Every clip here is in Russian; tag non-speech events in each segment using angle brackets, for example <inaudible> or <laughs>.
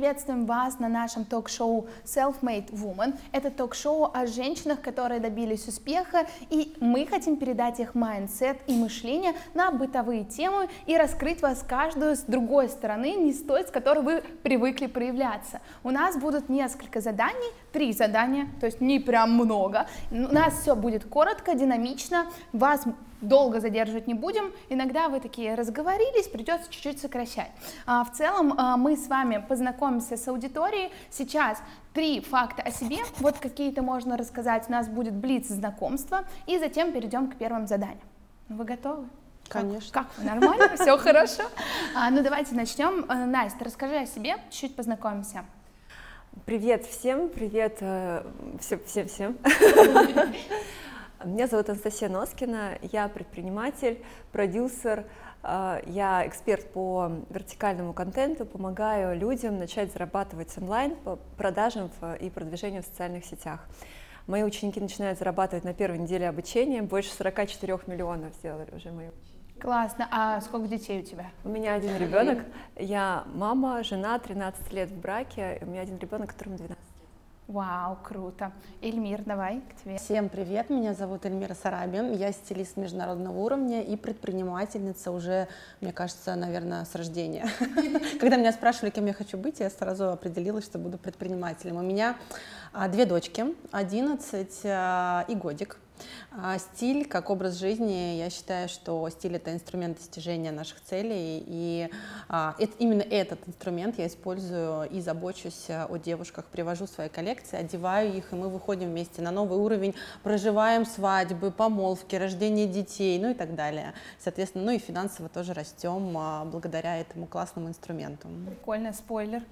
приветствуем вас на нашем ток-шоу Self-Made Woman. Это ток-шоу о женщинах, которые добились успеха, и мы хотим передать их mindset и мышление на бытовые темы и раскрыть вас каждую с другой стороны, не с той, с которой вы привыкли проявляться. У нас будут несколько заданий, три задания, то есть не прям много. У нас все будет коротко, динамично, вас долго задерживать не будем. Иногда вы такие разговорились, придется чуть-чуть сокращать. А, в целом а, мы с вами познакомимся с аудиторией. Сейчас три факта о себе, вот какие-то можно рассказать. У нас будет блиц знакомства, и затем перейдем к первым заданиям. Вы готовы? Конечно. Как, как нормально? Все хорошо? А, ну давайте начнем. А, Настя, расскажи о себе, чуть познакомимся. Привет всем, привет э, всем, всем, всем. <laughs> Меня зовут Анастасия Носкина, я предприниматель, продюсер, э, я эксперт по вертикальному контенту, помогаю людям начать зарабатывать онлайн по продажам и продвижению в социальных сетях. Мои ученики начинают зарабатывать на первой неделе обучения, больше 44 миллионов сделали уже мои ученики. Классно. А сколько детей у тебя? У меня один ребенок. Я мама, жена, 13 лет в браке. У меня один ребенок, которому 12 Вау, круто. Эльмир, давай к тебе. Всем привет, меня зовут Эльмира Сарабин, я стилист международного уровня и предпринимательница уже, мне кажется, наверное, с рождения. <laughs> Когда меня спрашивали, кем я хочу быть, я сразу определилась, что буду предпринимателем. У меня а, две дочки, 11 а, и годик. А стиль как образ жизни, я считаю, что стиль это инструмент достижения наших целей, и а, это, именно этот инструмент я использую и забочусь о девушках, привожу свои коллекции, одеваю их, и мы выходим вместе на новый уровень, проживаем свадьбы, помолвки, рождение детей, ну и так далее. Соответственно, ну и финансово тоже растем а, благодаря этому классному инструменту. Прикольно, спойлер.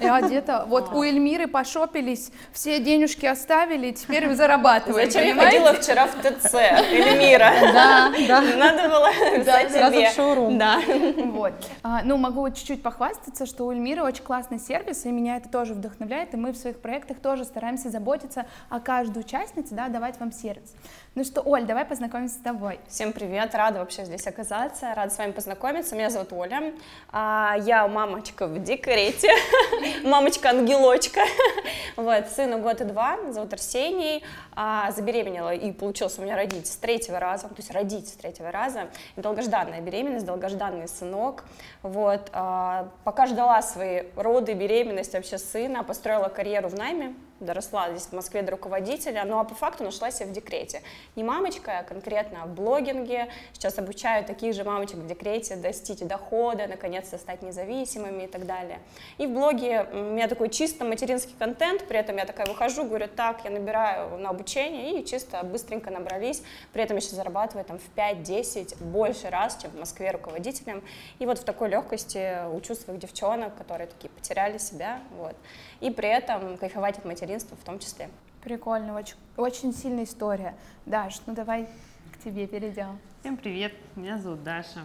Я одета. Вот у Эльмиры пошопились, все денежки оставили, теперь вы зарабатываете. Зачем я ходила вчера в ТЦ, Эльмира? Да, да. Надо было да, сразу в шоурум. Да. Вот. А, ну, могу чуть-чуть похвастаться, что у Эльмиры очень классный сервис, и меня это тоже вдохновляет, и мы в своих проектах тоже стараемся заботиться о каждой участнице, да, давать вам сервис. Ну что, Оль, давай познакомимся с тобой. Всем привет, рада вообще здесь оказаться, рада с вами познакомиться. Меня зовут Оля, а, я мамочка в декрете, <laughs> мамочка-ангелочка. <laughs> Вот, сыну год и два, зовут Арсений, а, забеременела и получился у меня родить с третьего раза, то есть родить с третьего раза. Долгожданная беременность, долгожданный сынок. Вот, а, пока ждала свои роды, беременность вообще сына, построила карьеру в найме, доросла здесь в Москве до руководителя, ну а по факту нашла себя в декрете. Не мамочка, а конкретно в блогинге. Сейчас обучаю таких же мамочек в декрете достичь дохода, наконец-то стать независимыми и так далее. И в блоге у меня такой чисто материнский контент, при этом я такая выхожу, говорю, так, я набираю на обучение, и чисто быстренько набрались. При этом еще зарабатываю там в 5-10 больше раз, чем в Москве руководителем. И вот в такой легкости учу своих девчонок, которые такие потеряли себя, вот. И при этом кайфовать от материнства в том числе. Прикольно, очень, очень сильная история. Даш, ну давай к тебе перейдем. Всем привет, меня зовут Даша,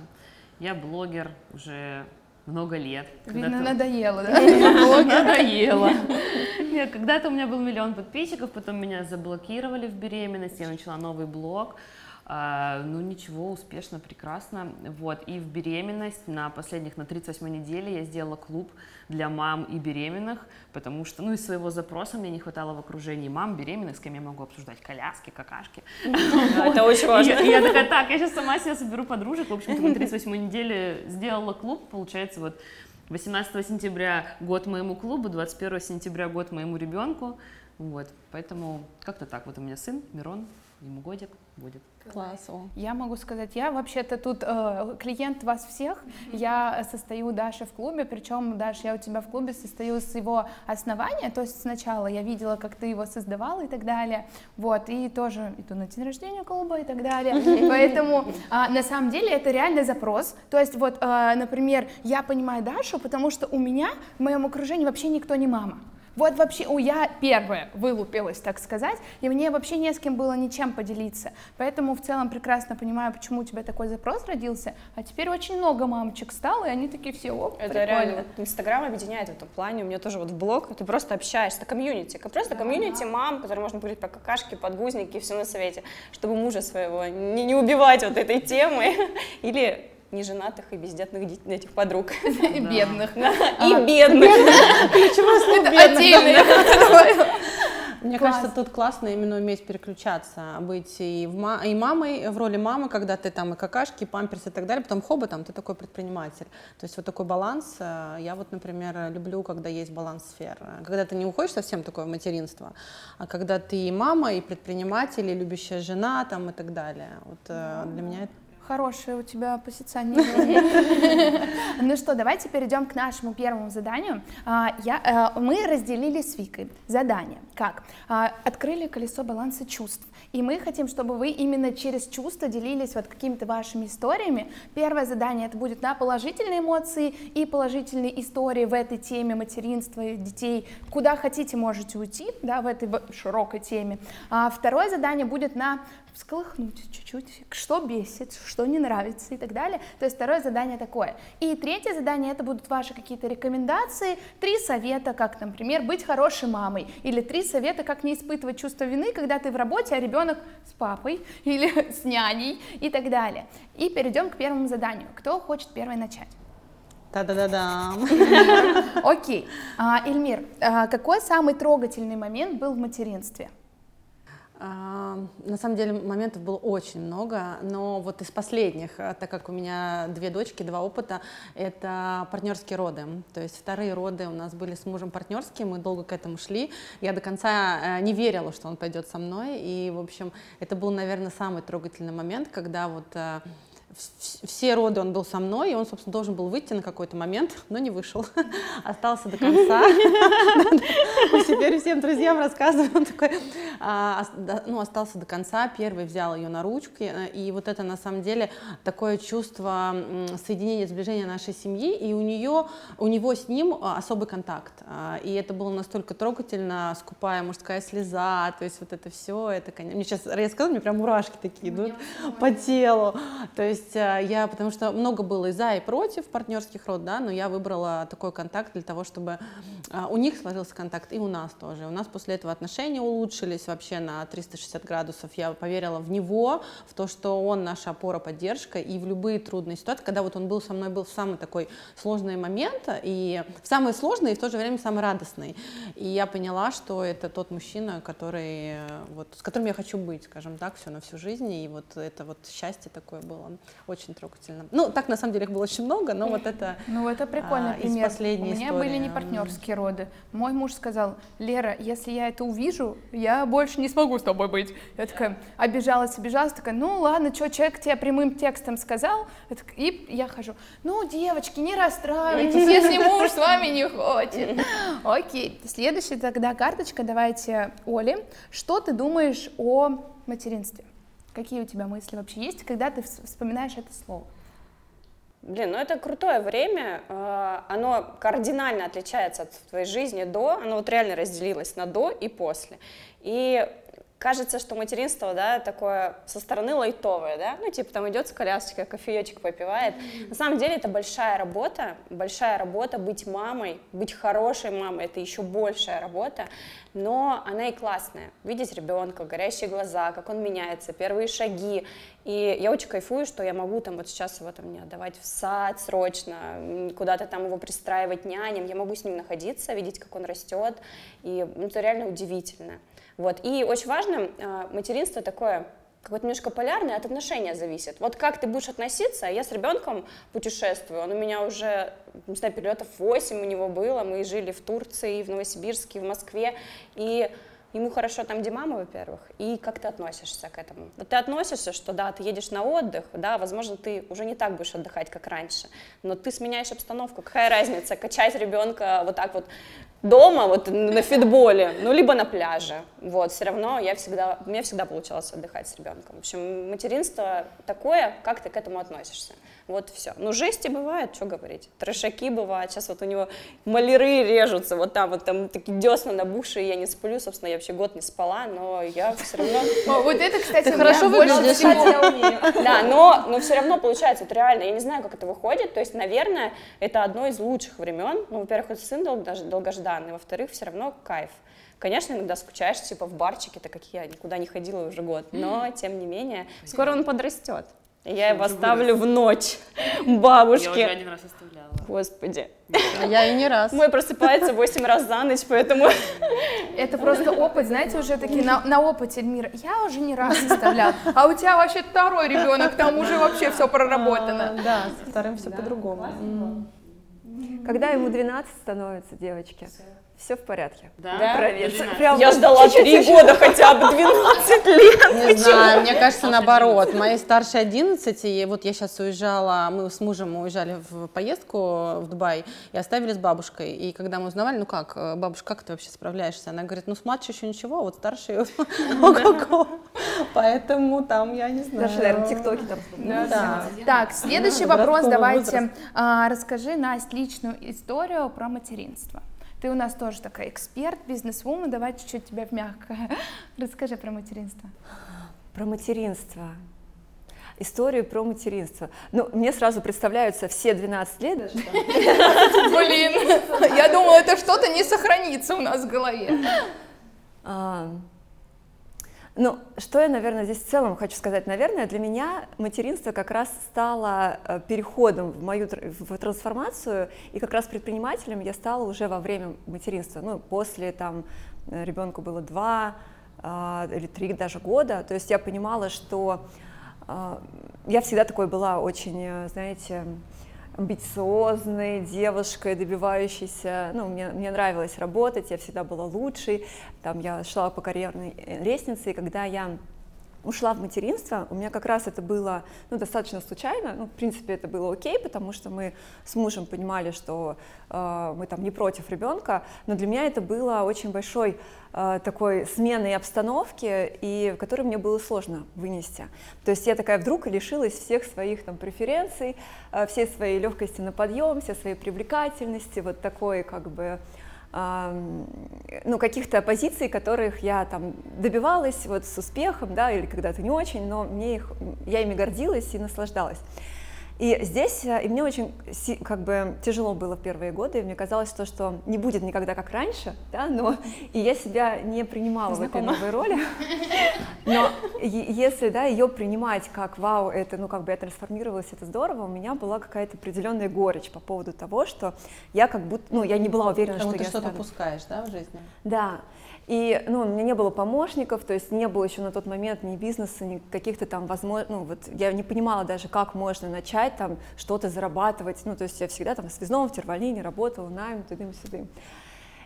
я блогер уже много лет. Видно, надоело, да? <laughs> Надоело. Нет, когда-то у меня был миллион подписчиков, потом меня заблокировали в беременности, я начала новый блог. А, ну ничего, успешно, прекрасно. Вот, и в беременность на последних, на 38 неделе я сделала клуб для мам и беременных, потому что, ну, из своего запроса мне не хватало в окружении мам беременных, с кем я могу обсуждать коляски, какашки. <laughs> Это очень важно. И я такая, так, я сейчас сама себе соберу подружек, в общем-то, на <laughs> 38 неделе сделала клуб, получается, вот 18 сентября год моему клубу, 21 сентября год моему ребенку, вот, поэтому как-то так, вот у меня сын Мирон, ему годик будет. Класс. Я могу сказать, я вообще-то тут э, клиент вас всех. Я состою Даша в клубе, причем, Даша, я у тебя в клубе состою с его основания, то есть сначала я видела, как ты его создавала и так далее, вот, и тоже иду на день рождения клуба и так далее, поэтому э, на самом деле это реальный запрос, то есть вот, э, например, я понимаю Дашу, потому что у меня в моем окружении вообще никто не мама. Вот вообще, у я первая вылупилась, так сказать, и мне вообще не с кем было ничем поделиться. Поэтому в целом прекрасно понимаю, почему у тебя такой запрос родился. А теперь очень много мамочек стало, и они такие все, оп, Это прикольно. реально, вот Инстаграм объединяет в этом плане. У меня тоже вот в блог, ты просто общаешься, это комьюнити, просто комьюнити мам, которые можно говорить про какашки, подгузники и все на свете, чтобы мужа своего не, не убивать вот этой темой <laughs> или неженатых и бездетных этих подруг. <laughs> И бедных. И бедных. Ключевое слово Отдельно. Мне Класс. кажется, тут классно именно уметь переключаться, быть и, в ма- и мамой, в роли мамы, когда ты там и какашки, и памперсы и так далее, потом хоба, там ты такой предприниматель. То есть вот такой баланс, э, я вот, например, люблю, когда есть баланс сфер. Когда ты не уходишь совсем такое в материнство, а когда ты и мама, и предприниматель, и любящая жена там и так далее. Вот э, для меня это Хорошее у тебя позиционирование. <laughs> Ну что, давайте перейдем к нашему первому заданию. А, я, э, мы разделили с Викой задание. Как? А, Открыли колесо баланса чувств. И мы хотим, чтобы вы именно через чувства делились вот какими-то вашими историями. Первое задание это будет на положительные эмоции и положительные истории в этой теме материнства и детей. Куда хотите, можете уйти, да, в этой широкой теме. А второе задание будет на всколыхнуть чуть-чуть, что бесит, что не нравится и так далее. То есть второе задание такое. И третье задание это будут ваши какие-то рекомендации, три совета, как, например, быть хорошей мамой, или три совета, как не испытывать чувство вины, когда ты в работе, а ребенок с папой <laughs> или с няней и так далее. И перейдем к первому заданию. Кто хочет первый начать? та-да-да-да. Окей. А, Эльмир, а, какой самый трогательный момент был в материнстве? На самом деле моментов было очень много, но вот из последних, а, так как у меня две дочки, два опыта, это партнерские роды. То есть вторые роды у нас были с мужем партнерские, мы долго к этому шли. Я до конца э, не верила, что он пойдет со мной, и, в общем, это был, наверное, самый трогательный момент, когда вот э, вс- все роды он был со мной, и он, собственно, должен был выйти на какой-то момент, но не вышел. <laughs> Остался до конца. <laughs> Теперь всем друзьям рассказываю. Он такой, ну, остался до конца, первый взял ее на ручки, э, и вот это, на самом деле, такое чувство соединения, сближения нашей семьи, и у нее, у него с ним а, особый контакт. А, И это было настолько трогательно, скупая мужская слеза, то есть вот это все, это, конечно, мне сейчас, я сказала, мне прям мурашки такие идут по телу. То есть э, я, потому что много было и за, и против партнерских род, да, но я выбрала такой контакт для того, чтобы а, у них сложился контакт, и у нас тоже. У нас после этого отношения улучшились вообще на 360 градусов. Я поверила в него, в то, что он наша опора, поддержка, и в любые трудные ситуации, когда вот он был со мной, был в самый такой сложный момент, и в самый сложный, и в то же время самый радостный. И я поняла, что это тот мужчина, который, вот, с которым я хочу быть, скажем так, все на всю жизнь, и вот это вот счастье такое было очень трогательно. Ну, так на самом деле их было очень много, но вот это Ну, это прикольный а, пример. У меня истории. были не партнерские роды. Мой муж сказал, Лера, если я это увижу, я больше не смогу с тобой быть. Я такая обижалась, обижалась, такая, ну ладно, что, человек тебе прямым текстом сказал, и я хожу, ну, девочки, не расстраивайтесь, если муж с вами не хочет. Окей, следующая тогда карточка, давайте, Оле. Что ты думаешь о материнстве? Какие у тебя мысли вообще есть, когда ты вс- вспоминаешь это слово? Блин, ну это крутое время, э, оно кардинально отличается от твоей жизни до, оно вот реально разделилось на до и после. И кажется, что материнство, да, такое со стороны лайтовое, да, ну типа там идет с колясочкой, кофеечек попивает. На самом деле это большая работа, большая работа быть мамой, быть хорошей мамой, это еще большая работа, но она и классная. Видеть ребенка, горящие глаза, как он меняется, первые шаги. И я очень кайфую, что я могу там вот сейчас его там не отдавать в сад срочно, куда-то там его пристраивать няням, я могу с ним находиться, видеть, как он растет, и ну, это реально удивительно. Вот. И очень важно, а, материнство такое, какое-то немножко полярное, от отношения зависит. Вот как ты будешь относиться, я с ребенком путешествую, он у меня уже, не знаю, перелетов 8 у него было, мы жили в Турции, в Новосибирске, в Москве, и ему хорошо там, где мама, во-первых, и как ты относишься к этому. Вот ты относишься, что да, ты едешь на отдых, да, возможно, ты уже не так будешь отдыхать, как раньше, но ты сменяешь обстановку, какая разница, качать ребенка вот так вот дома, вот на фитболе, ну, либо на пляже, вот, все равно я всегда, меня всегда получалось отдыхать с ребенком. В общем, материнство такое, как ты к этому относишься. Вот все. Ну, жести бывает, что говорить. Трешаки бывают. Сейчас вот у него маляры режутся, вот там вот там такие десна набухшие, я не сплю, собственно, я вообще год не спала, но я все равно... Вот это, кстати, хорошо выглядишь. Да, но, но все равно получается, это реально, я не знаю, как это выходит, то есть, наверное, это одно из лучших времен, ну, во-первых, это сын долгож- долгожданный, во-вторых, все равно кайф. Конечно, иногда скучаешь, типа, в барчике, так как я никуда не ходила уже год, но, тем не менее, скоро он подрастет. Я его оставлю в ночь <laughs> Я уже бабушке. один раз оставляла. Господи. А я и не раз. Мой просыпается 8 раз за ночь, поэтому... <laughs> Это просто опыт, знаете, уже такие на, на опыте, Эльмира. Я уже не раз составляла, а у тебя вообще второй ребенок, там уже вообще все проработано. А, Да, со вторым все по-другому. Когда ему 12 становится, девочки, все в порядке. Да? Да? Проверьте. Прям Я ждала 3 года хотя бы, 12 <laughs> лет. Не знаю, мне кажется, наоборот. Моей старшей 11, и вот я сейчас уезжала, мы с мужем уезжали в поездку в Дубай и оставили с бабушкой. И когда мы узнавали, ну как, э, бабушка, как ты вообще справляешься? Она говорит, ну с младшей еще ничего, а вот старшей <laughs> ого-го. Поэтому там, я не знаю. Даже, наверное, тиктоки там. Да. Так, следующий вопрос, давайте. А, расскажи, Настя, личную историю про материнство. Ты у нас тоже такая эксперт, бизнес-вумен, давай чуть-чуть тебя в мягкое. <laughs> Расскажи про материнство. Про материнство. Историю про материнство. Ну, мне сразу представляются все 12 лет. <laughs> Блин, я думала, это что-то не сохранится у нас в голове. Ну, что я, наверное, здесь в целом хочу сказать. Наверное, для меня материнство как раз стало э, переходом в мою в трансформацию, и как раз предпринимателем я стала уже во время материнства. Ну, после там э, ребенку было два а, или три даже года. То есть я понимала, что я всегда такой была очень, э, знаете, амбициозной девушкой, добивающейся, ну, мне, мне нравилось работать, я всегда была лучшей, там, я шла по карьерной э, лестнице, и когда я ушла в материнство, у меня как раз это было ну, достаточно случайно, ну, в принципе, это было окей, потому что мы с мужем понимали, что э, мы там не против ребенка, но для меня это было очень большой э, такой сменой обстановки, и которую мне было сложно вынести. То есть я такая вдруг лишилась всех своих там преференций, э, всей своей легкости на подъем, всей своей привлекательности, вот такой как бы ну, каких-то позиций, которых я там добивалась вот с успехом, да, или когда-то не очень, но мне их, я ими гордилась и наслаждалась. И здесь, э, и мне очень как бы тяжело было в первые годы, и мне казалось то, что не будет никогда как раньше, да, но и я себя не принимала в этой новой роли, но если, да, ее принимать как вау, это, ну, как бы я трансформировалась, это здорово, у меня была какая-то определенная горечь по поводу того, что я как будто, ну, я не была уверена, Как что будто я что-то стану. упускаешь, да, в жизни? Да. И, ну, у меня не было помощников, то есть не было еще на тот момент ни бизнеса, ни каких-то там возможностей, ну, вот я не понимала даже, как можно начать там что-то зарабатывать, ну, то есть я всегда там в связном, в тервалине работала, найм, тудым-сюдым.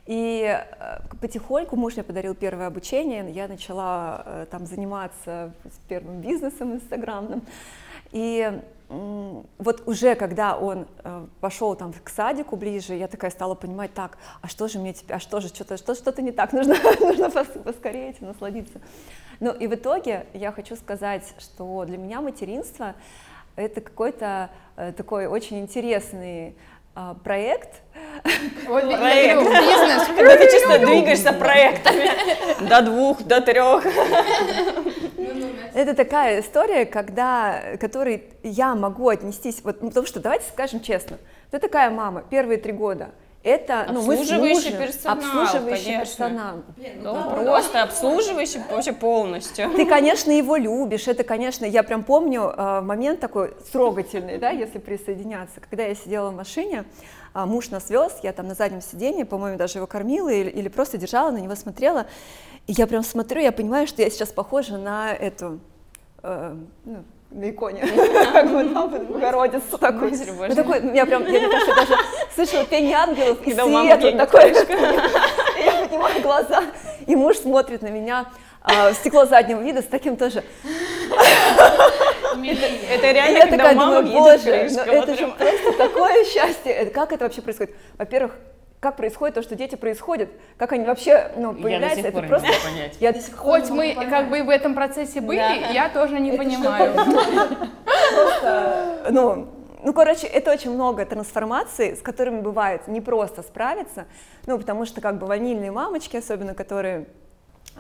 И э, потихоньку муж мне подарил первое обучение, я начала э, там заниматься первым бизнесом инстаграмным. И вот уже когда он э, пошел там к садику ближе, я такая стала понимать, так, а что же мне теперь, а что же, что-то, что, что-то не так, <laughs> нужно, нужно пос- поскорее этим насладиться. Ну и в итоге я хочу сказать, что для меня материнство это какой-то э, такой очень интересный а, проект, Вот Проект. бизнес. <laughs> Когда ты чисто двигаешься проектами до двух, до трех. Это такая история, когда, которой я могу отнестись, вот, ну, потому что давайте скажем честно, ты такая мама, первые три года, это ну, мы Обслуживающий мужем- персонал, обслуживающий конечно. персонал. Ну, просто обслуживающий вообще полностью. Ты, конечно, его любишь, это, конечно, я прям помню э, момент такой трогательный, да, если присоединяться, когда я сидела в машине, а, муж нас вез, я там на заднем сиденье, по-моему, даже его кормила или, или просто держала, на него смотрела, и я прям смотрю, я понимаю, что я сейчас похожа на эту, э, ну, на иконе, как бы там Богородицу такой. Ну, такой, я прям, я, кажется, даже слышала пение ангелов и свет такой. Я поднимаю глаза, и муж смотрит на меня а, в стекло заднего вида с таким тоже. Это реально, я такая думаю, боже, ну это же просто такое счастье. Как это вообще происходит? Во-первых, как происходит то, что дети происходят, как они вообще ну, Я до появляются, это просто... понять. Я до сих пор Хоть не мы могу понять. как бы в этом процессе были, Да. я тоже не понимаю. ну, ну, короче, это очень много трансформаций, с которыми бывает не просто справиться, ну, потому что как бы ванильные мамочки, особенно которые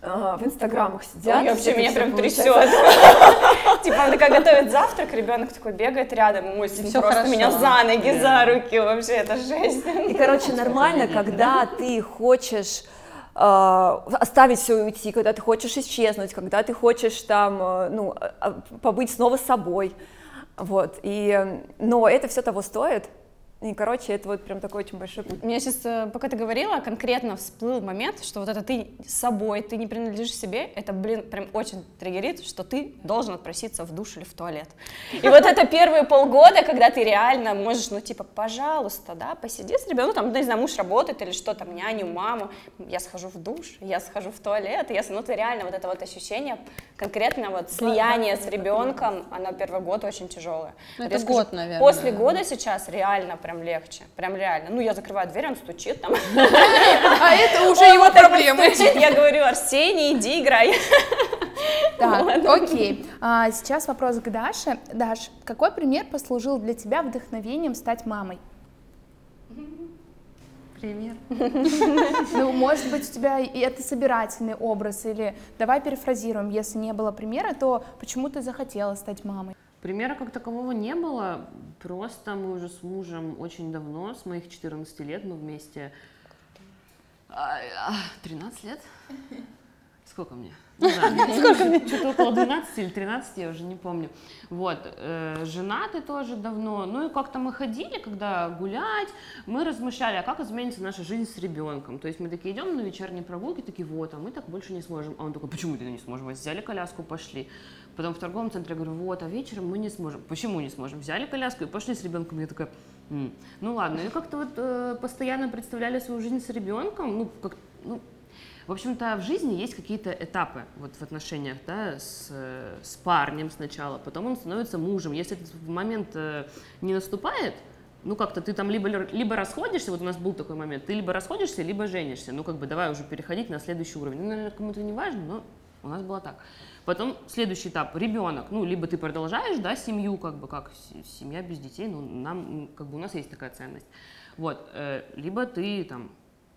в инстаграмах сидят. Ой, вообще меня прям трясет. <laughs> Типа, она такая готовит завтрак, ребенок такой бегает рядом, мой сын просто меня за ноги, за руки, вообще, это жесть. И, короче, нормально, когда ты хочешь э, оставить все и уйти, когда ты хочешь исчезнуть, когда ты хочешь там, ну, а- а, побыть снова собой. Вот, и, но это все того стоит, и, короче, это вот прям такой очень большой путь. У меня сейчас, э, пока ты говорила, конкретно всплыл момент, что вот это ты с собой, ты не принадлежишь себе, это, блин, прям очень триггерит, что ты должен отпроситься в душ или в туалет. И вот это первые полгода, когда ты реально можешь, ну, типа, пожалуйста, да, посиди с ребенком, ну, там, не знаю, муж работает или что там, няню, маму, я схожу в душ, я схожу в туалет, я, ну, ты реально вот это вот ощущение, конкретно вот слияние с ребенком, оно первый год очень тяжелое. Ну, это год, наверное. После года сейчас реально прям легче, прям реально. Ну, я закрываю дверь, он стучит там. А это уже его проблемы. Я говорю, Арсений, иди играй. Так, окей. А, сейчас вопрос к Даше. Даш, какой пример послужил для тебя вдохновением стать мамой? Пример. Ну, может быть, у тебя и это собирательный образ, или давай перефразируем, если не было примера, то почему ты захотела стать мамой? Примера как такового не было, просто мы уже с мужем очень давно, с моих 14 лет, мы вместе... А, а, 13 лет? Сколько мне? <laughs> Сколько мне? Что-то около 12 или 13, я уже не помню. Вот, э, женаты тоже давно. Ну и как-то мы ходили, когда гулять, мы размышляли, а как изменится наша жизнь с ребенком. То есть мы такие идем на вечерние прогулки, такие, вот, а мы так больше не сможем. А он такой, почему ты не сможем? Мы взяли коляску, пошли. Потом в торговом центре говорю, вот, а вечером мы не сможем. Почему не сможем? Взяли коляску и пошли с ребенком. Я такая, «М, ну ладно. И как-то вот э, постоянно представляли свою жизнь с ребенком. Ну, как, ну, в общем-то, в жизни есть какие-то этапы вот в отношениях, да, с, с парнем сначала, потом он становится мужем. Если этот момент э, не наступает, ну как-то ты там либо, либо расходишься, вот у нас был такой момент, ты либо расходишься, либо женишься. Ну как бы давай уже переходить на следующий уровень. Ну, наверное, кому-то не важно, но у нас было так. Потом следующий этап, ребенок, ну, либо ты продолжаешь, да, семью, как бы, как семья без детей, ну, нам, как бы, у нас есть такая ценность. Вот, э, либо ты там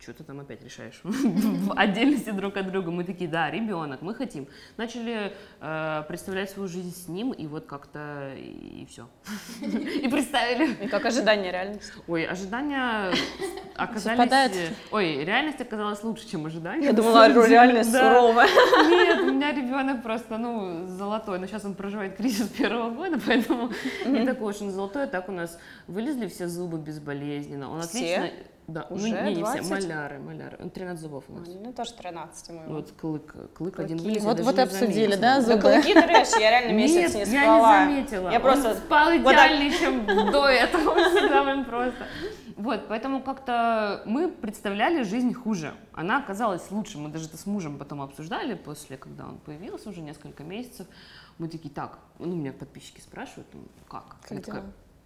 что-то там опять решаешь <laughs> в отдельности друг от друга. Мы такие, да, ребенок, мы хотим. Начали э, представлять свою жизнь с ним, и вот как-то и, все. <laughs> И представили. И как ожидание реальности. Ой, ожидания <laughs> оказались... Совпадает. Ой, реальность оказалась лучше, чем ожидания. Я думала, реальность Да. суровая. Нет, у меня ребенок просто, ну, золотой. Но сейчас он проживает кризис первого года, поэтому не такой уж он золотой. А так у нас вылезли все зубы безболезненно. Он Все? отлично... Да, Уже ну, не, не все, 20? маляры, маляры. Он 13 зубов у нас. Ну, тоже 13 моего. Вот клык, клык один вылез. я Вот, вот обсудили, заметила. да, Да зубы? клыки, ты я реально месяц Нет, не я спала. не заметила. Я Он просто спал вот идеальнее, чем до этого. <laughs> Прям просто. Вот, поэтому как-то мы представляли жизнь хуже. Она оказалась лучше. Мы даже это с мужем потом обсуждали после, когда он появился уже несколько месяцев. Мы такие, так, ну, меня подписчики спрашивают, ну, как? Как Я дела?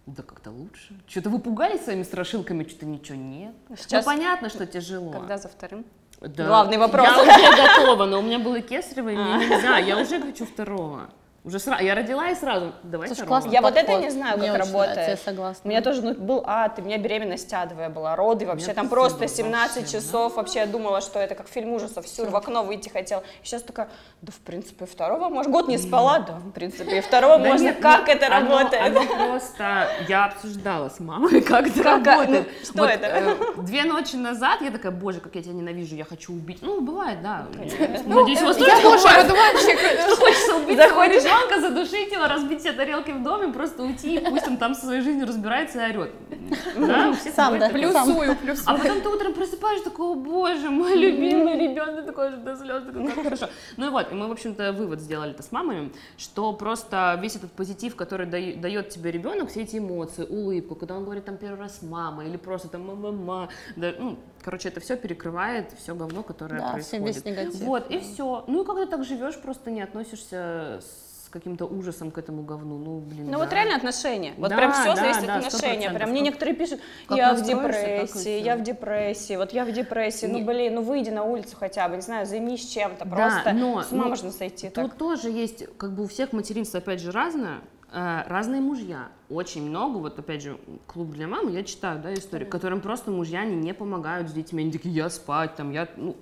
Да как-то лучше. Что-то вы пугались своими страшилками, что-то ничего нет. Сейчас- ну, понятно, что тяжело. Когда за вторым? Да. Главный вопрос. Я уже готова, но у меня было кесарево, и мне нельзя. Я уже хочу второго. Уже сразу. Я родила и сразу. Давай Слушай, классно. Я вот это подход. не знаю, Мне как очень нравится, работает. я согласна. У меня тоже ну, был ад, и у меня беременность адовая была, роды вообще, там просто был 17 вообще, часов, вообще я думала, что это как фильм ужасов, все, в окно выйти хотела. Сейчас такая, да в принципе и второго можно, год не спала, да в принципе и второго Да можно, нет, как ну, это оно- работает? Оно просто, я обсуждала с мамой, <laughs> как это Как- работает. ну, что Вот, это? э, две ночи назад я такая, боже, как я тебя ненавижу, я хочу убить. Ну, бывает, да. Надеюсь, у вас тоже бывает. Хочется убить Заходишь. Ребенка, задушить его, разбить все тарелки в доме, просто уйти, и пусть он там со своей жизнью разбирается и орет. Да, Сам, да. Плюсую, плюсую. А потом ты утром просыпаешь, такой, о боже, мой любимый ребенок, такой же до слез, такой, как хорошо. Ну и вот, и мы, в общем-то, вывод сделали это с мамами, что просто весь этот позитив, который дае- дает тебе ребенок, все эти эмоции, улыбку, когда он говорит там первый раз мама, или просто там мама, да, ну, короче, это все перекрывает все говно, которое Да, все происходит. весь негатив. Вот, и все. Ну и когда так живешь, просто не относишься с каким-то ужасом к этому говну, ну, блин, Ну да. вот реально отношения. Вот Да, прям все да, зависит да, от отношения. 100%. Прям мне некоторые пишут, как я в депрессии, я в депрессии, вот я в депрессии. Ну Не- блин, ну выйди на улицу хотя бы, не знаю, займись чем-то. Да, Просто но- с ума но можно сойти Тут так. тоже есть, как бы у всех материнство, опять же, разное. Э, разные мужья. Очень много, вот опять же, клуб для мамы, я читаю, да, истории, которым просто мужья они не помогают с детьми, они такие, я спать, там, я, ну,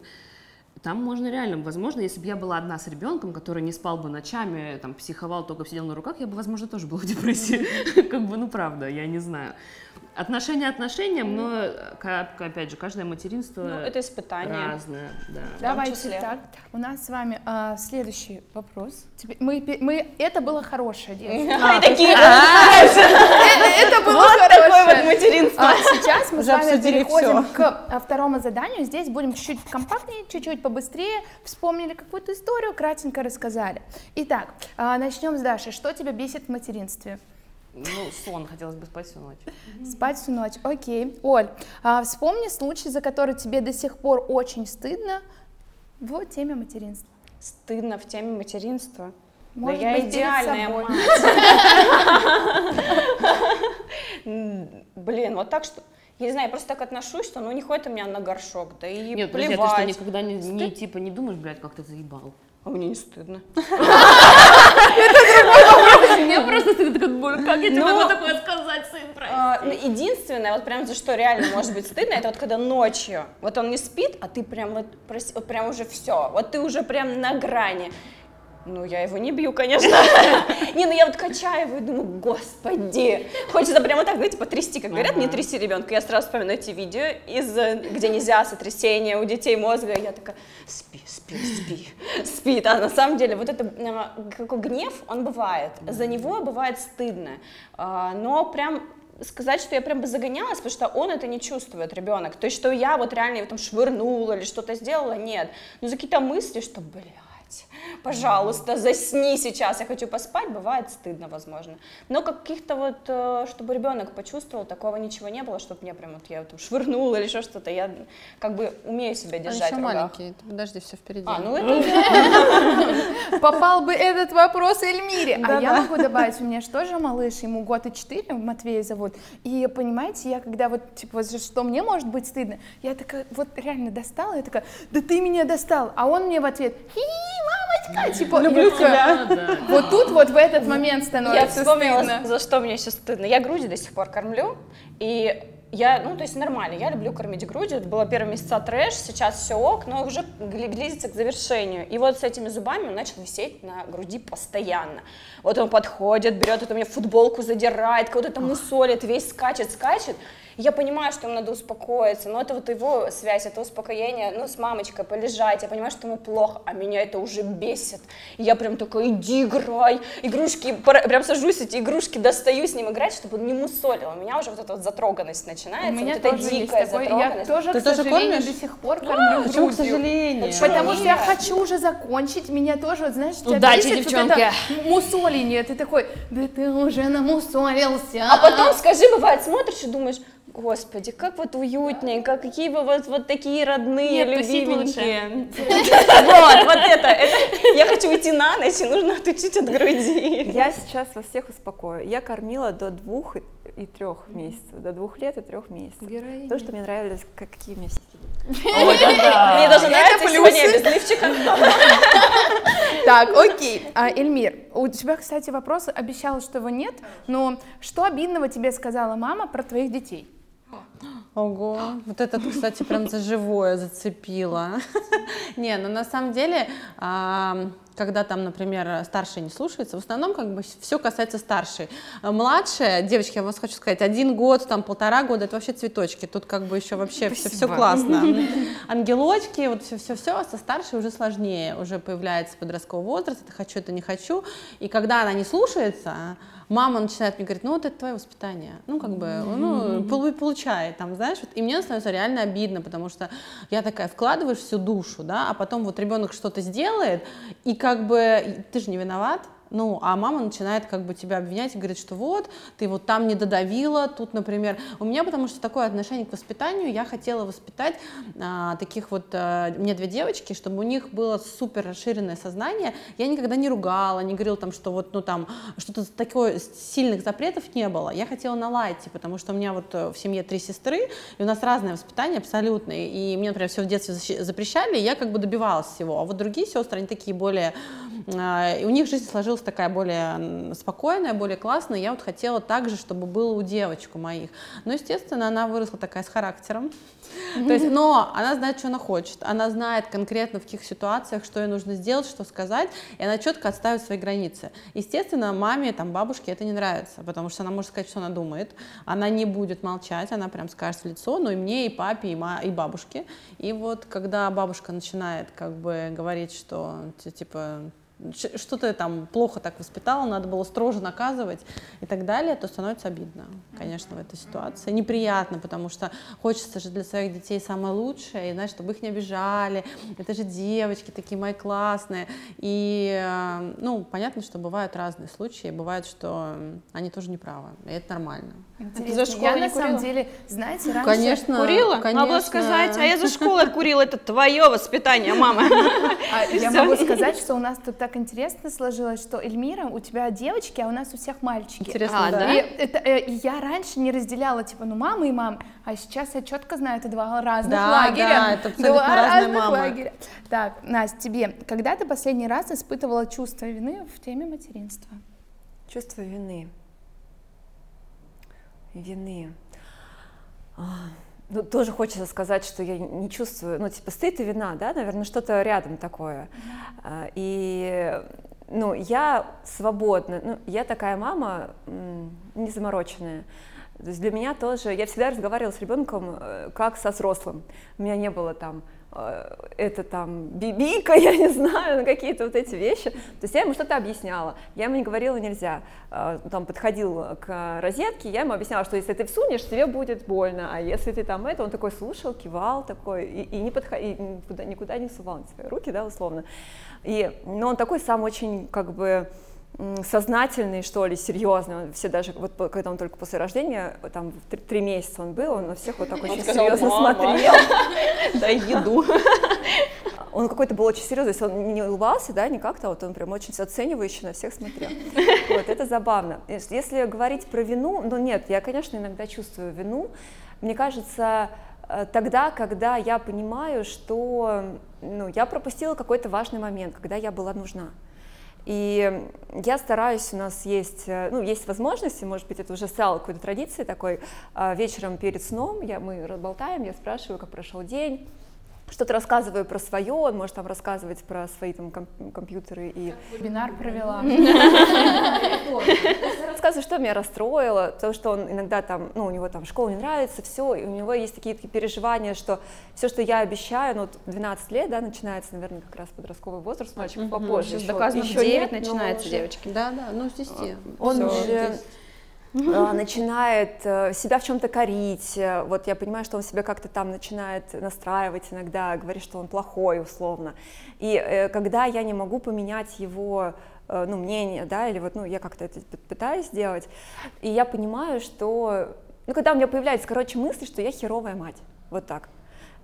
там можно реально, возможно, если бы я была одна с ребенком, который не спал бы ночами, там, психовал, только сидел на руках, я бы, возможно, тоже была в депрессии. <laughs> Как бы, ну, правда, я не знаю. Отношения отношениям, но, как- опять же, каждое материнство Ну, это испытание. разное. Да. Давайте так. У нас с вами а, следующий вопрос. Теперь Мы, мы, это было хорошее детство. Ай, такие Это было такое вот хорошее. материнство. А сейчас мы с Уже вами переходим к а, второму заданию. Здесь будем чуть-чуть компактнее, чуть-чуть побыстрее. Вспомнили какую-то историю, кратенько рассказали. Итак, а, начнем с Даши. Что тебя бесит в материнстве? Ну, сон, хотелось бы спать всю ночь. Спать всю ночь. Окей. Оль, а, вспомни случай, за который тебе до сих пор очень стыдно в теме материнства. Стыдно в теме материнства. Может да я быть, перед идеальная мать. <laughs> Блин, вот так что... Я не знаю, я просто так отношусь, что ну не ходит у меня на горшок, да и Нет, плевать. ты что, никогда не, не, типа, не думаешь, блядь, как ты заебал? А мне не стыдно. <laughs> Мне просто стыдно, как, «Боже, как я тебе могу такое сказать, сын, прости». А, Единственное, вот прям за что реально может быть стыдно, это вот когда ночью, вот он не спит, а ты прям вот прям уже все, вот ты уже прям на грани. Ну, я его не бью, конечно. <laughs> Не, ну я вот качаю его и думаю, господи. Хочется прямо так, знаете, потрясти, как говорят, не тряси ребенка. Я сразу вспоминаю эти видео, из, э, где нельзя сотрясение у детей мозга. Я такая, спи, спи, спи, спи. А на самом деле вот это, э, какой гнев, он бывает. За него бывает стыдно. А, Но прям сказать, что я прям бы загонялась, потому что он это не чувствует, ребенок. То есть, что я вот реально его там швырнула или что-то сделала, нет. Но за какие-то мысли, что, блядь, пожалуйста, засни сейчас, я хочу поспать, бывает стыдно, возможно. Но каких-то вот, э, чтобы ребенок почувствовал, такого ничего не было, чтобы мне прям вот я там швырнула или еще что-то. Я как бы умею себя Он держать еще в руках. маленький, подожди, все впереди. А, ну это <laughs> Попал бы этот вопрос Эльмире. А я могу добавить, у меня же тоже малыш, ему год и четыре, Матвея зовут. И понимаете, я когда вот, типа, что мне может быть стыдно, я такая, вот реально достала, я такая, да ты меня достал. А он мне в ответ, хи, мамочка, типа, Люблю такая, тебя. Да, да. Вот тут вот в этот момент Я становится вспомнила, стыдно. за что мне сейчас стыдно. Я грудью до сих пор кормлю, и я, ну, то есть нормально, я люблю кормить грудью. Это было первые месяца трэш, сейчас все ок, но уже гли- близится к завершению. И вот с этими зубами он начал висеть на груди постоянно. Вот он подходит, берет эту мне футболку, задирает, кого-то там мусолит, весь скачет, скачет. Я понимаю, что ему надо успокоиться, но это вот его связь, это успокоение, ну, с мамочкой полежать, я понимаю, что ему плохо, а меня это уже бесит. И я прям такая, иди играй, игрушки, прям сажусь, эти игрушки достаю с ним играть, чтобы он не мусолил. У меня уже вот эта вот затроганность У начинается, меня вот эта тоже есть дикая такой, я затроганность. тоже, Ты к тоже кормишь? до сих пор кормлю Почему, к сожалению? Потому что я хочу уже закончить, меня тоже, вот, знаешь, тебя Удачи, бесит вот девчонки. это мусоление, ты такой, да ты уже намусолился. А потом, скажи, бывает, смотришь и думаешь, господи, как вот уютненько, какие вы вот, вот такие родные, Нет, любименькие. Вот, вот это, это. Я хочу уйти на ночь, и нужно отучить от груди. Я сейчас вас всех успокою. Я кормила до двух и- трех месяцев, до двух лет и трех месяцев. Потому что мне нравились как- какие у меня сиськи. Ой, да, да. Мне даже нравится сегодня без лифчика. Так, окей. А, Эльмир, у тебя, кстати, вопрос, обещала, что его нет, но что обидного тебе сказала мама про твоих детей? Ого, вот это, кстати, прям за живое зацепило. <laughs> Не, ну на самом деле, когда там, например, старшие не слушаются, в основном как бы все касается старшей. А Младшая, девочки, я вас хочу сказать, один год, там полтора года, это вообще цветочки, тут как бы еще вообще все, все классно. Ангелочки, вот все-все-все, со старшей уже сложнее, уже появляется подростковый возраст, это хочу, это не хочу, и когда она не слушается, мама начинает мне говорить, ну вот это твое воспитание, ну как бы, ну полу- получай, там, знаешь, вот, и мне становится реально обидно, потому что я такая, вкладываешь всю душу, да, а потом вот ребенок что-то сделает, и как бы ты же не виноват, ну, а мама начинает как бы тебя обвинять и говорит, что вот, ты вот там не додавила, тут, например, у меня потому что такое отношение к воспитанию, я хотела воспитать а, таких вот, а, мне две девочки, чтобы у них было супер расширенное сознание, я никогда не ругала, не говорила там, что вот, ну там, что-то такое, сильных запретов не было, я хотела на лайте, потому что у меня вот э, в семье три сестры, и у нас разное воспитание абсолютно, и мне, например, все в детстве запрещали, и я как бы добивалась всего, а вот другие сестры, они такие более, а, и у них жизнь сложилась сложилась такая более спокойная, более классная. Я вот хотела так же, чтобы было у девочек у моих. Но, естественно, она выросла такая с характером. То есть, но она знает, что она хочет. Она знает конкретно в каких ситуациях, что ей нужно сделать, что сказать, и она четко отставит свои границы. Естественно, маме, там, бабушке это не нравится, потому что она может сказать, что она думает. Она не будет молчать, она прям скажет в лицо, но и мне, и папе, и, ма- и бабушке. И вот когда бабушка начинает как бы говорить, что типа что-то там плохо так воспитала, надо было строже наказывать и так далее, то становится обидно, конечно, в этой ситуации. Неприятно, потому что хочется же для своих детей самое лучшее, и, знаешь, чтобы их не обижали. Это же девочки такие мои классные. И, э, ну, понятно, что бывают разные случаи, бывает, что они тоже не правы, и это нормально. Интересно. За школу я на самом деле, знаете, раньше... Конечно, Курила? конечно. Могла сказать, а я за школой курила, это твое воспитание, мама. А <laughs> я могу сказать, что у нас тут так интересно сложилось, что Эльмира, у тебя девочки, а у нас у всех мальчики. Интересно, А, да? да? И э, я раньше не разделяла, типа, ну, мама и мама, а сейчас я четко знаю, это два разных лагеря. да, это абсолютно разные мамы. Так, Настя, тебе, когда ты последний раз испытывала чувство вины в теме материнства? Чувство вины. Вины. А, Ну, тоже хочется сказать, что я не чувствую, ну, типа, стыд и вина, да, наверное, что-то рядом такое. А, И, ну, я свободна, ну, я такая мама не замороченная. То есть для меня тоже, я всегда разговаривала с ребенком э, как со взрослым. У меня не было там это там бибика, <laughs> я не знаю, ну, какие-то вот эти вещи. То есть я ему что-то объясняла, я ему не говорила нельзя. Э, Там подходил к розетке, я ему объясняла, что если ты всунешь, тебе будет больно, а если ты там это, он такой слушал, кивал такой и, и не подход, и никуда, никуда не сувал на свои руки, да, условно. И, но он такой сам очень как бы сознательный, что ли, серьезный. Он все даже, вот когда он только после рождения, там три, три месяца он был, он на всех вот так очень сказал, серьезно «Мама». смотрел. <laughs> Дай еду. Он какой-то был очень серьезный, он не улыбался, да, не как-то, вот он прям очень оценивающе на всех смотрел. Вот, это забавно. Ес- Если говорить про вину, ну нет, я, конечно, иногда чувствую вину. Мне кажется, э, тогда, когда я понимаю, что ну, я пропустила какой-то важный момент, когда я была нужна. И я стараюсь, у нас есть, э, ну, есть возможности, может быть, это уже стало какой-то традицией такой, а, вечером перед сном я, мы разболтаем, я спрашиваю, как прошел день, что-то рассказываю про свое, он может там рассказывать про свои там ком- компьютеры и Вебинар провела. <laughs> рассказываю, что меня расстроило, потому что он иногда там, ну, у него там школа не нравится, все, и у него есть такие, такие переживания, что все, что я обещаю, ну, вот 12 лет, да, начинается, наверное, как раз подростковый возраст, мальчиков попозже. Сейчас доказано, в еще 9 нет, но начинается, девочки. Да, да, ну с 10. Он же <laughs> начинает э, себя в чем-то корить. э, Вот я понимаю, что он себя как-то там начинает настраивать иногда, говорит, что он плохой условно. И э, когда я не могу поменять его э, ну, мнение, да, или вот, ну, я как-то это пытаюсь сделать, и я понимаю, что, ну, когда у меня появляются, короче, мысли, что я херовая мать, вот так.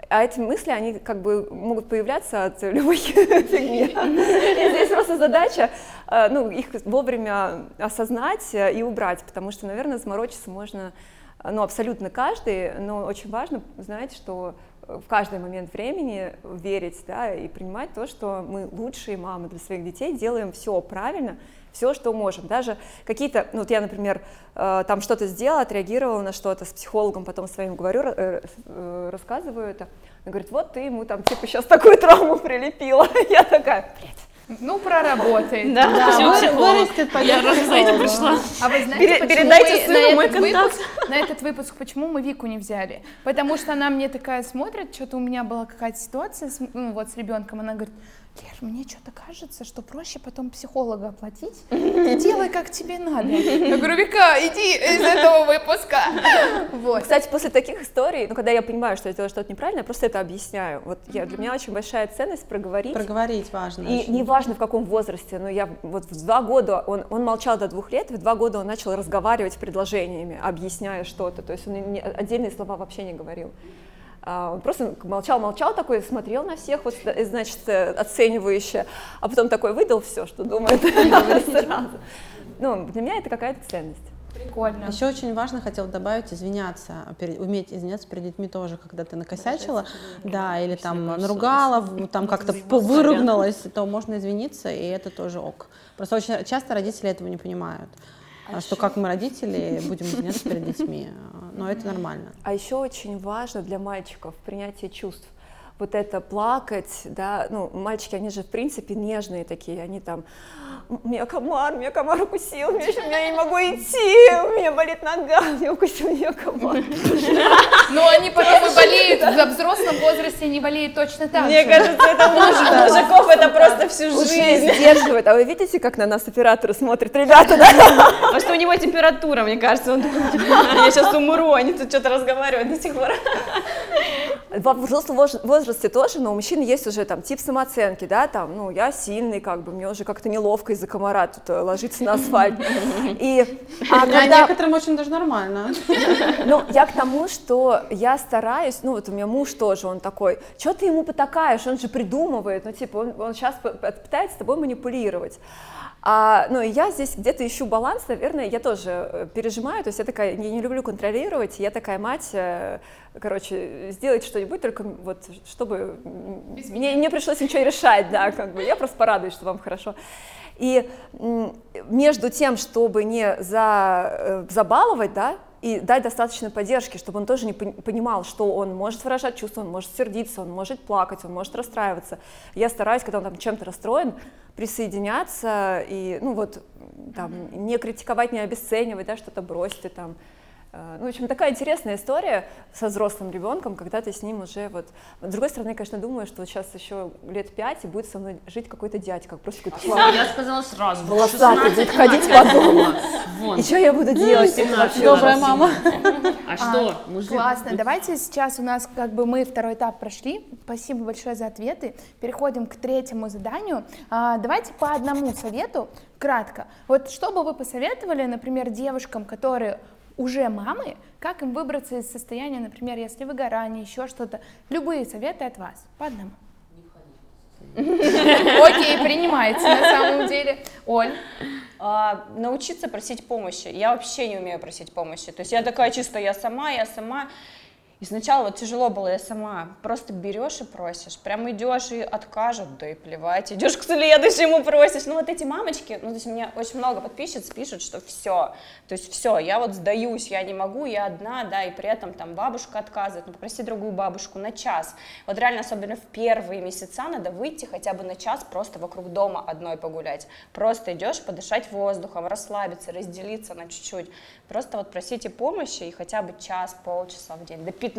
А эти мысли, они как бы могут появляться от <laughs> любой фигни. И здесь просто задача, э, ну, их вовремя осознать и убрать, потому что, наверное, заморочиться можно, ну, абсолютно каждый, но очень важно знать, что э, в каждый момент времени верить, да, и принимать то, что мы лучшие мамы для своих детей, делаем все правильно, все, что можем. Даже какие-то, ну вот я, например, э, там что-то сделала, отреагировала на что-то с психологом, потом своим говорю, э, э, рассказываю это. Она говорит, вот ты ему там типа сейчас такую травму прилепила. <laughs> Я такая, блядь. Ну, проработает. Да, Да, всё, вы- психолог. вырастет, Я раз за этим пришла. А вы знаете, Пере- почему передайте мы сыну на мой этот, контакт. выпуск, на этот выпуск, почему мы Вику не взяли? Потому что она мне такая смотрит, что-то у меня была какая-то ситуация с, ну, вот с ребенком, она говорит, Лер, мне что-то кажется, что проще потом психолога оплатить, ты <laughs> делай, как тебе надо. Я говорю, Вика, иди из этого выпуска. Вот. Кстати, после таких историй, ну, когда я понимаю, что я делаю что-то неправильно, я просто это объясняю. Вот я, для меня очень большая ценность проговорить. Проговорить важно. И очень. неважно в каком возрасте, но я вот в два года, он, он молчал до двух лет, и в два года он начал разговаривать предложениями, объясняя что-то, то есть он не- отдельные слова вообще не говорил. А, Он просто молчал-молчал такой, смотрел на всех, вот, э, значит, э, оценивающе, а потом такой выдал все, что думает. <laughs> Ну, для меня это какая-то ценность. Прикольно. Еще очень важно, хотела добавить, извиняться, перед- уметь извиняться перед детьми тоже, когда ты накосячила, да, или там наругала, там как-то выругналась, то можно извиниться, и это тоже ок. Просто очень часто родители этого не понимают, а что как мы родители будем извиняться перед детьми, а, но это нормально. А еще очень важно для мальчиков принятие чувств. Вот это плакать, да, ну, мальчики, они же, в принципе, нежные такие, они там, меня комар, меня комар укусил, меня, еще, я не могу идти, у меня болит нога, меня укусил меня комар. <laughs> Но они потом и болеют, в взрослом возрасте не болеют точно так Мне же. кажется, это мужиков это просто всю жизнь. сдерживает. А вы видите, как на нас операторы смотрят, ребята, да? Потому что у него температура, мне кажется, он такой, я сейчас умру, они тут что-то разговаривают до сих пор. Во взрослом воз- возрасте тоже, но у мужчин есть уже там тип самооценки, да, там, ну, я сильный, как бы, мне уже как-то неловко из-за комара тут э, ложиться на асфальт. И, а Для когда, некоторым очень даже нормально. ну, я к тому, что я стараюсь, ну, вот у меня муж тоже, он такой, что ты ему потакаешь, он же придумывает, ну, типа, он, он сейчас пытается с тобой манипулировать. А, ну, я здесь где-то ищу баланс, наверное, я тоже э, пережимаю, то есть я такая, я не люблю контролировать, я такая мать, э, короче, сделать что-нибудь, только вот, чтобы мне не пришлось ничего решать, да, как бы, я просто порадуюсь, что вам хорошо. И между тем, чтобы не за, э, забаловать, да, и дать достаточно поддержки, чтобы он тоже не пон- понимал, что он может выражать чувства, он может сердиться, он может плакать, он может расстраиваться. Я стараюсь, когда он там чем-то расстроен, присоединяться и, ну вот, там, не критиковать, не обесценивать, да, что-то бросить и там. Э, Ну, в общем, такая интересная история со взрослым ребенком, когда ты с ним уже вот... С другой стороны, я, конечно, думаю, что вот сейчас еще лет пять, и будет со мной жить какой-то дядька, просто какой-то славный. Я сказала сразу. Волосатый, 16 будет ходить по дому. Вон. И что я буду делать? Это вообще Добрая ужасно. мама. <laughs> А что? Мужик Классно. Давайте сейчас у нас как бы мы второй этап прошли. Спасибо большое за ответы. Переходим к третьему заданию. А, давайте по одному совету кратко. Вот что бы вы посоветовали, например, девушкам, которые уже мамы, как им выбраться из состояния, например, если выгорание, еще что-то. Любые советы от вас. По одному. Окей, принимается на самом деле. Оль, А, научиться просить помощи. Я вообще не умею просить помощи. То есть я такая чисто, я сама, я сама. И сначала вот тяжело было, я сама. Просто берешь и просишь. Прям идешь и откажут, да и плевать. Идешь к следующему просишь. Ну вот эти мамочки, ну то есть мне очень много подписчиц пишут, что все. То есть все, я вот сдаюсь, я не могу, я одна, да, и при этом там бабушка отказывает. Ну попроси другую бабушку на час. Вот реально, особенно в первые месяца, надо выйти хотя бы на час просто вокруг дома одной погулять. Просто идешь подышать воздухом, расслабиться, разделиться на чуть-чуть. Просто вот просите помощи и хотя бы час, полчаса в день, до 15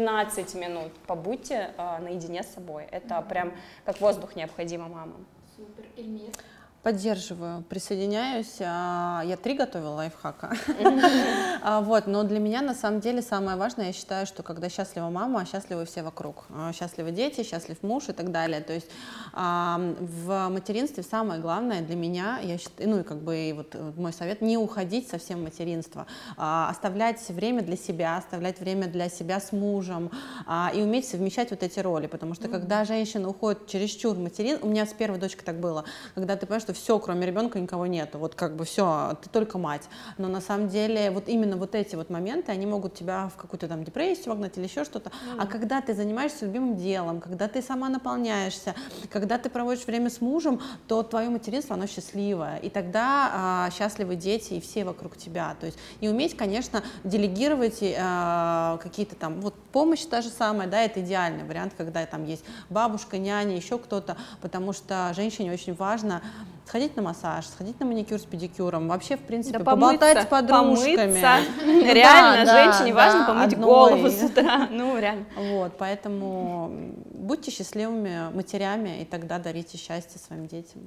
минут побудьте э, наедине с собой. Это прям как воздух необходимо мамам. Поддерживаю, присоединяюсь. А, Я три готовила лайфхака. <laughs> А, Вот, но для меня на самом деле самое важное, я считаю, что когда счастлива мама, счастливы все вокруг. А, Счастливы дети, счастлив муж и так далее. То есть а, в материнстве самое главное для меня, я считаю, ну и как бы вот э, мой совет, не уходить совсем в материнство, а, оставлять время для себя, оставлять время для себя с мужем а, и уметь совмещать вот эти роли, потому что когда женщина уходит чересчур в материн, у меня с первой дочкой так было, когда ты понимаешь, что все, кроме ребенка никого нету, вот как бы все, ты только мать, но на самом деле вот именно вот эти вот моменты, они могут тебя в какую-то там депрессию вогнать или еще что-то, а когда ты занимаешься любимым делом, когда ты сама наполняешься, когда ты проводишь время с мужем, то твое материнство, оно счастливое, и тогда а, счастливы дети и все вокруг тебя, то есть и уметь, конечно, делегировать а, какие-то там, вот помощь та же самая, да, это идеальный вариант, когда там есть бабушка, няня, еще кто-то, потому что женщине очень важно сходить на массаж, сходить на маникюр с педикюром, вообще, в принципе, Да поболтать с помыться, подружками. помыться. <laughs> <laughs> Да, Реально, да, женщине важно помыть одной. голову с утра. <laughs> Ну, реально. Вот, поэтому будьте счастливыми матерями, и тогда дарите счастье своим детям.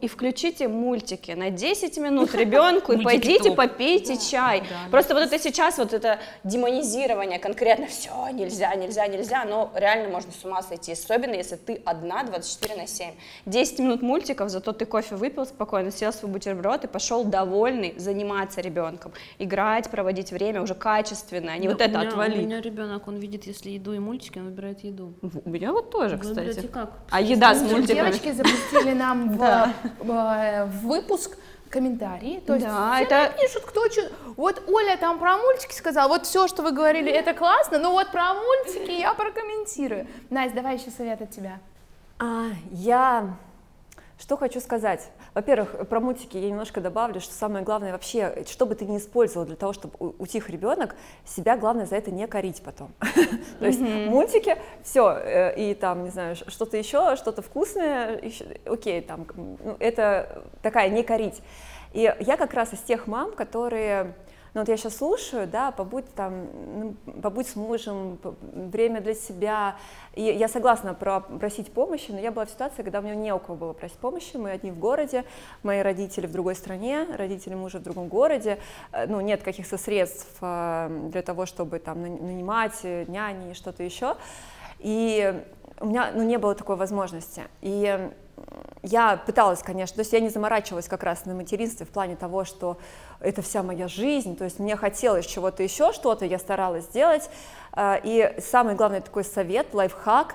И включите мультики на 10 минут ребенку и пойдите попейте чай. Просто вот это сейчас вот это демонизирование конкретно все нельзя, нельзя, нельзя, но реально можно с ума сойти, особенно если ты одна 24 на 7. 10 минут мультиков, зато ты кофе выпил спокойно, съел свой бутерброд и пошел довольный заниматься ребенком, играть, проводить время уже качественно, а не Да, вот это меня, отвали. У меня ребенок, он видит, если еду и мультики, он выбирает еду. У меня вот тоже, Вы выберете кстати. как? А еда с мультиками? Девочки запустили нам в, <laughs> в выпуск комментарии, то есть Да, все это- пишут, кто что. Вот Оля там про мультики сказала, вот все, что вы говорили, это классно, но вот про мультики я прокомментирую. Настя, давай еще совет от тебя. А, я что хочу сказать. Во-первых, про мультики я немножко добавлю, что самое главное вообще, что бы ты ни использовал для того, чтобы утих ребенок, себя главное за это не корить потом. <laughs> То есть мультики, все, и там, не знаю, что-то еще, что-то вкусное, окей, там, ну, это такая не корить. И я как раз из тех мам, которые ну вот я сейчас слушаю, да, побудь там, ну, побудь с мужем, время для себя. И я согласна про просить помощи, но я была в ситуации, когда у меня не у кого было просить помощи. Мы одни в городе, мои родители в другой стране, родители мужа в другом городе. Э, Ну, нет каких-то средств э, для того, чтобы там нанимать няни и что-то еще. И у меня ну, не было такой возможности. И я пыталась, конечно, то есть я не заморачивалась как раз на материнстве в плане того, что это вся моя жизнь, то есть мне хотелось чего-то еще, что-то я старалась сделать. А, И самый главный такой совет, лайфхак,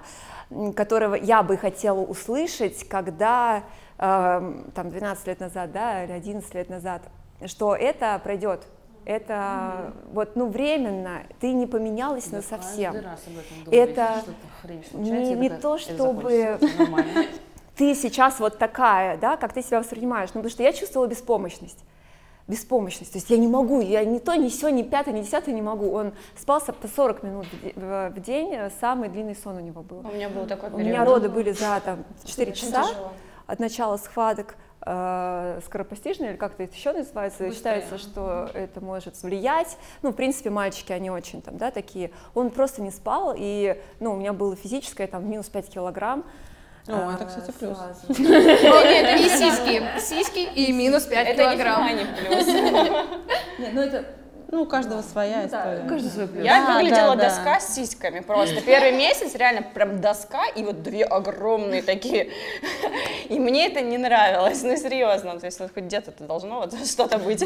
которого я бы хотела услышать, когда эм, там 12 лет назад, да, или 11 лет назад, что это пройдет, это вот, ну, временно, ты не поменялась на совсем. Это не- не то, «Это чтобы- закончится, нормально». <laughs> ты сейчас вот такая, да, как ты себя воспринимаешь. Ну, потому что я чувствовала беспомощность. Беспомощность. То есть я не могу, я ни то, ни все, ни пятое, ни десятое не могу. Он спал со- по 40 минут в де- в в день, э, самый длинный сон у него был. У меня был такой У период. меня роды были за там 4 Очень часа тяжело. от начала схваток э, скоропостижно, или как-то это еще называется, считается, что это может влиять. Ну, в принципе, мальчики, они очень там, да, такие. Он просто не спал, и, ну, у меня было физическое, там, минус 5 килограмм. О, это, э, кстати, плюс. <laughs> Ну, нет, и сиськи, сиськи и минус 5 Это килограмм. нифига не плюс. <laughs> Нет, ну это Ну, у каждого своя история. Каждый свой плюс. Я выглядела доска с сиськами просто. Первый месяц реально прям доска и вот две огромные такие. И мне это не нравилось, ну серьезно. То есть вот хоть где-то это должно вот <laughs> что-то быть.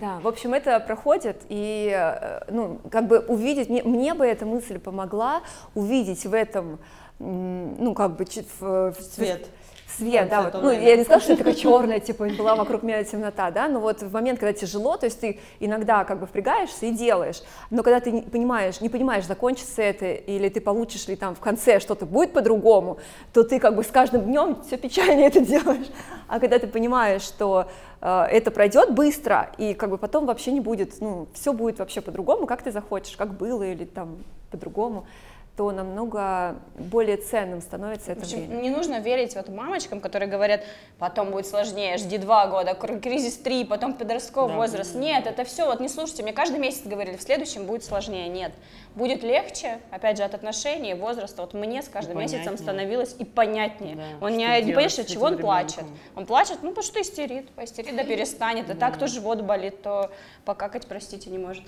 Да, в общем, это проходит, и, э, ну, как бы увидеть, мне, мне бы эта мысль помогла увидеть в этом, ну, как бы, в, в- Свет. Свет, да, вот, ну, я не сказала, что это такая <laughs> черная, типа, была вокруг меня темнота, да, но вот в момент, когда тяжело, то есть ты иногда как бы впрягаешься и делаешь, но когда ты не понимаешь, не понимаешь, закончится это, или ты получишь ли там в конце что-то будет по-другому, то ты как бы с каждым днем все печальнее это делаешь, а когда ты понимаешь, что э, это пройдет быстро, и как бы потом вообще не будет, ну, все будет вообще по-другому, как ты захочешь, как было, или там по-другому, то намного более ценным становится это В общем, время. не нужно верить вот мамочкам, которые говорят, потом будет сложнее, жди два года, кр- кризис три, потом подростковый Да. возраст. Нет, это все, вот не слушайте, мне каждый месяц говорили, в следующем будет сложнее. Нет, будет легче, опять же, от отношений, возраста. Вот мне с каждым месяцем становилось и понятнее. Да, он не, не делать понимаешь, с от чего он этим плачет. ребенком. Он плачет, ну, потому что истерит, поистерит, да перестанет. А так то живот болит, то покакать, простите, не может.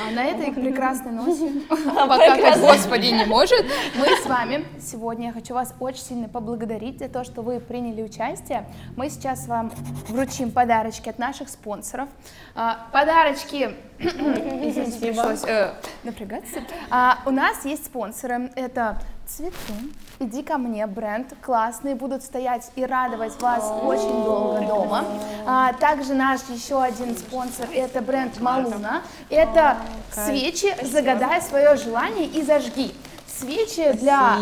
А на этой прекрасной ноте, <laughs> <laughs> пока Господи не может, мы с вами сегодня, я хочу вас очень сильно поблагодарить за то, что вы приняли участие. Мы сейчас вам вручим подарочки от наших спонсоров. А, Подарочки, <clears throat> <laughs> извините, пришлось э, напрягаться. А, У нас есть спонсоры, это Цветы, иди ко мне, бренд классные, будут стоять и радовать вас очень долго дома. А, также наш еще один спонсор это бренд Малуна. Это свечи, загадай свое желание и зажги. Свечи для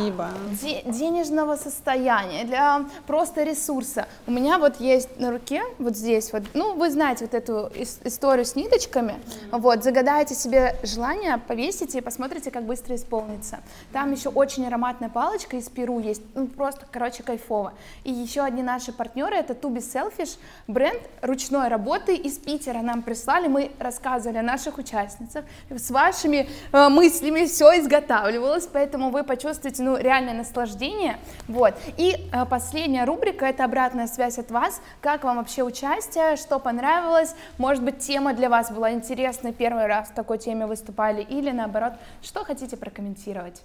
де- денежного состояния, для просто ресурса. У меня вот есть на руке, вот здесь вот, ну, вы знаете вот эту ис- историю с ниточками, вот, загадайте себе желание, повесите и посмотрите, как быстро исполнится. Там еще очень ароматная палочка из Перу есть, ну, просто, короче, кайфово. И еще одни наши партнеры, это Tubi Selfish, бренд ручной работы из Питера нам прислали, мы рассказывали о наших участницах, с вашими э, мыслями все изготавливалось, поэтому вы почувствуете, ну, реальное наслаждение, вот. И э, последняя рубрика, это обратная связь от вас, как вам вообще участие, что понравилось, может быть, тема для вас была интересна, первый раз в такой теме выступали, или наоборот, что хотите прокомментировать?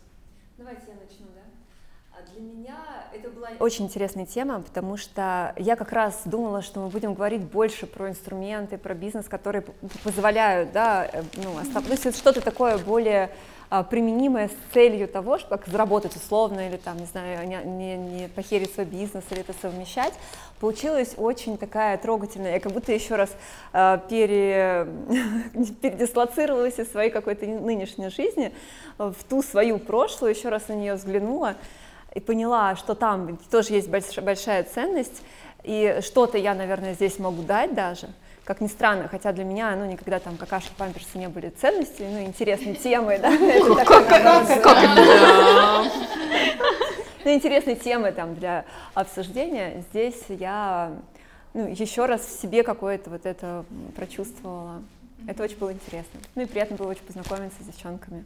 Давайте я начну, да? А Для меня это была очень интересная тема, потому что я как раз думала, что мы будем говорить больше про инструменты, про бизнес, которые позволяют, да, э, ну, остав- то есть это что-то такое более а, применимое с целью того, чтобы как заработать условно или там, не знаю, не, не, не похерить свой бизнес или это совмещать, получилась очень такая трогательная. Я как будто еще раз э, пере, <laughs> передислоцировалась из своей какой-то нынешней жизни в ту свою прошлую, еще раз на нее взглянула и поняла, что там тоже есть большая ценность, и что-то я, наверное, здесь могу дать даже – как ни странно, хотя для меня, ну, никогда там какашки, памперсы не были ценностью, ну, интересной <laughs> темой, да, <laughs> ну, интересной темы там для обсуждения, здесь я, ну, еще раз в себе какое-то вот это прочувствовала. Это очень было интересно. Ну и приятно было очень познакомиться с девчонками.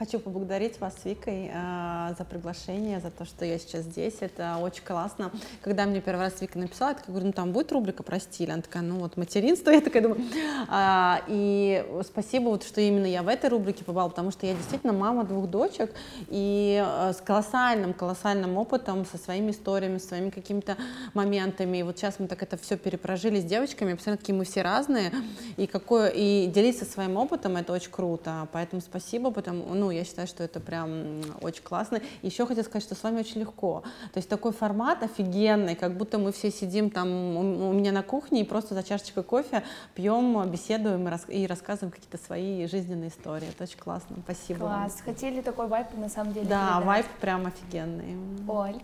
Хочу поблагодарить вас с Викой э, за приглашение, за то, что я сейчас здесь. Это очень классно. Когда мне первый раз Вика написала, я такая говорю, ну там будет рубрика про стиль. Она такая, ну вот материнство. <laughs> Я такая думаю. А, и спасибо, вот, что именно я в этой рубрике побывала, потому что я действительно мама двух дочек и э, с колоссальным, колоссальным опытом, со своими историями, своими какими-то моментами. И вот сейчас мы так это все перепрожили с девочками. Посмотрите, какие мы все разные. И, какое, и делиться своим опытом, это очень круто. Поэтому спасибо, потому, ну, я считаю, что это прям очень классно. Еще хотела сказать, что с вами очень легко. То есть такой формат офигенный, как будто мы все сидим там у меня на кухне и просто за чашечкой кофе пьем, беседуем и рассказываем какие-то свои жизненные истории. Это очень классно. Спасибо. Класс. Вам. Хотели такой вайп на самом деле. Да, передать. вайп прям офигенный. Оль.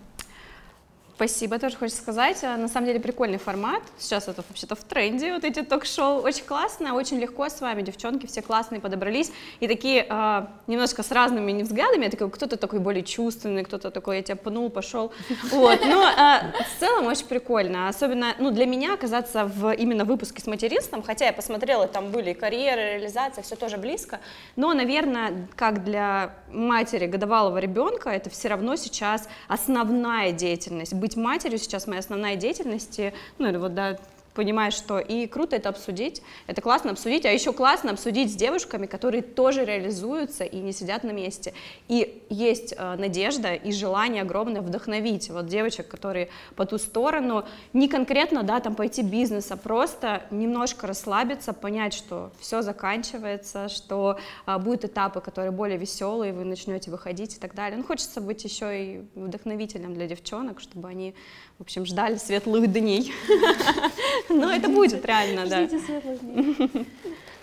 Спасибо, тоже хочу сказать. Э, на самом деле прикольный формат. Сейчас это вообще-то в тренде, вот эти ток-шоу. Очень классно, очень легко с вами, девчонки, все классные подобрались. И такие э, немножко с разными взглядами. Я такой, кто-то такой более чувственный, кто-то такой, я тебя пнул, пошел. Вот, но э, в целом очень прикольно. Особенно, ну, для меня оказаться в именно выпуске с материнством, хотя я посмотрела, там были и карьеры, реализация, все тоже близко. Но, наверное, как для матери годовалого ребенка, это все равно сейчас основная деятельность быть матерью сейчас моя основная деятельность, ну или вот да, понимаешь, что и круто это обсудить, это классно обсудить, а еще классно обсудить с девушками, которые тоже реализуются и не сидят на месте. И есть э, надежда и желание огромное вдохновить вот девочек, которые по ту сторону, не конкретно, да, там пойти бизнес, а просто немножко расслабиться, понять, что все заканчивается, что э, будут этапы, которые более веселые, вы начнете выходить и так далее. Ну, хочется быть еще и вдохновителем для девчонок, чтобы они в общем, ждали светлых дней. <laughs> Но это будет реально, да. Ждите светлых дней.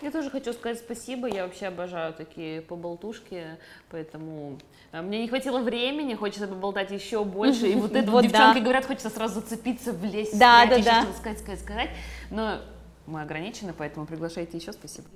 Я тоже хочу сказать спасибо, я вообще обожаю такие поболтушки, поэтому э, мне не хватило времени, хочется поболтать еще больше, и вот <laughs> это вот девчонки говорят, хочется сразу зацепиться, влезть, да, да, да. сказать, сказать, сказать, но мы ограничены, поэтому приглашайте еще, спасибо.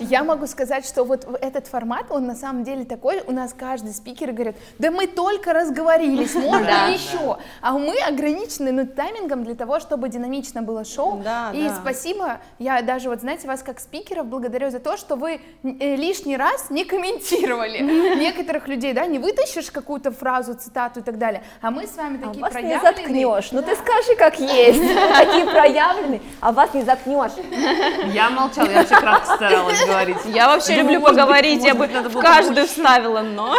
Я могу сказать, что вот этот формат, он на самом деле такой, у нас каждый спикер говорит, да мы только разговорились, <laughs> можно еще, а мы ограничены ну, таймингом для того, чтобы динамично было шоу, и спасибо, я даже вот, знаете, вас как спикеров благодарю за то, что вы э, лишний раз не комментировали. <laughs> Некоторых людей, да, не вытащишь какую-то фразу, цитату и так далее, а мы с вами такие а вас проявленные. не заткнешь, ну ты скажи, как есть, <laughs> такие проявленные, а вас не заткнешь заткнешь. Я молчала, я вообще кратко старалась говорить. Я вообще люблю поговорить, я бы в каждую вставила, но...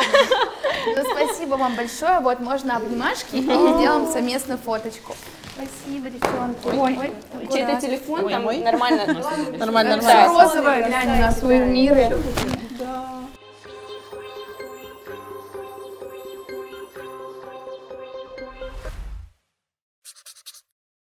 Ну, спасибо вам большое, вот можно обнимашки и сделаем совместную фоточку. Спасибо, девчонки. Ой, чей-то телефон, там нормально. <laughs> Нормально, нормально. Розовая, глянь на свой мир.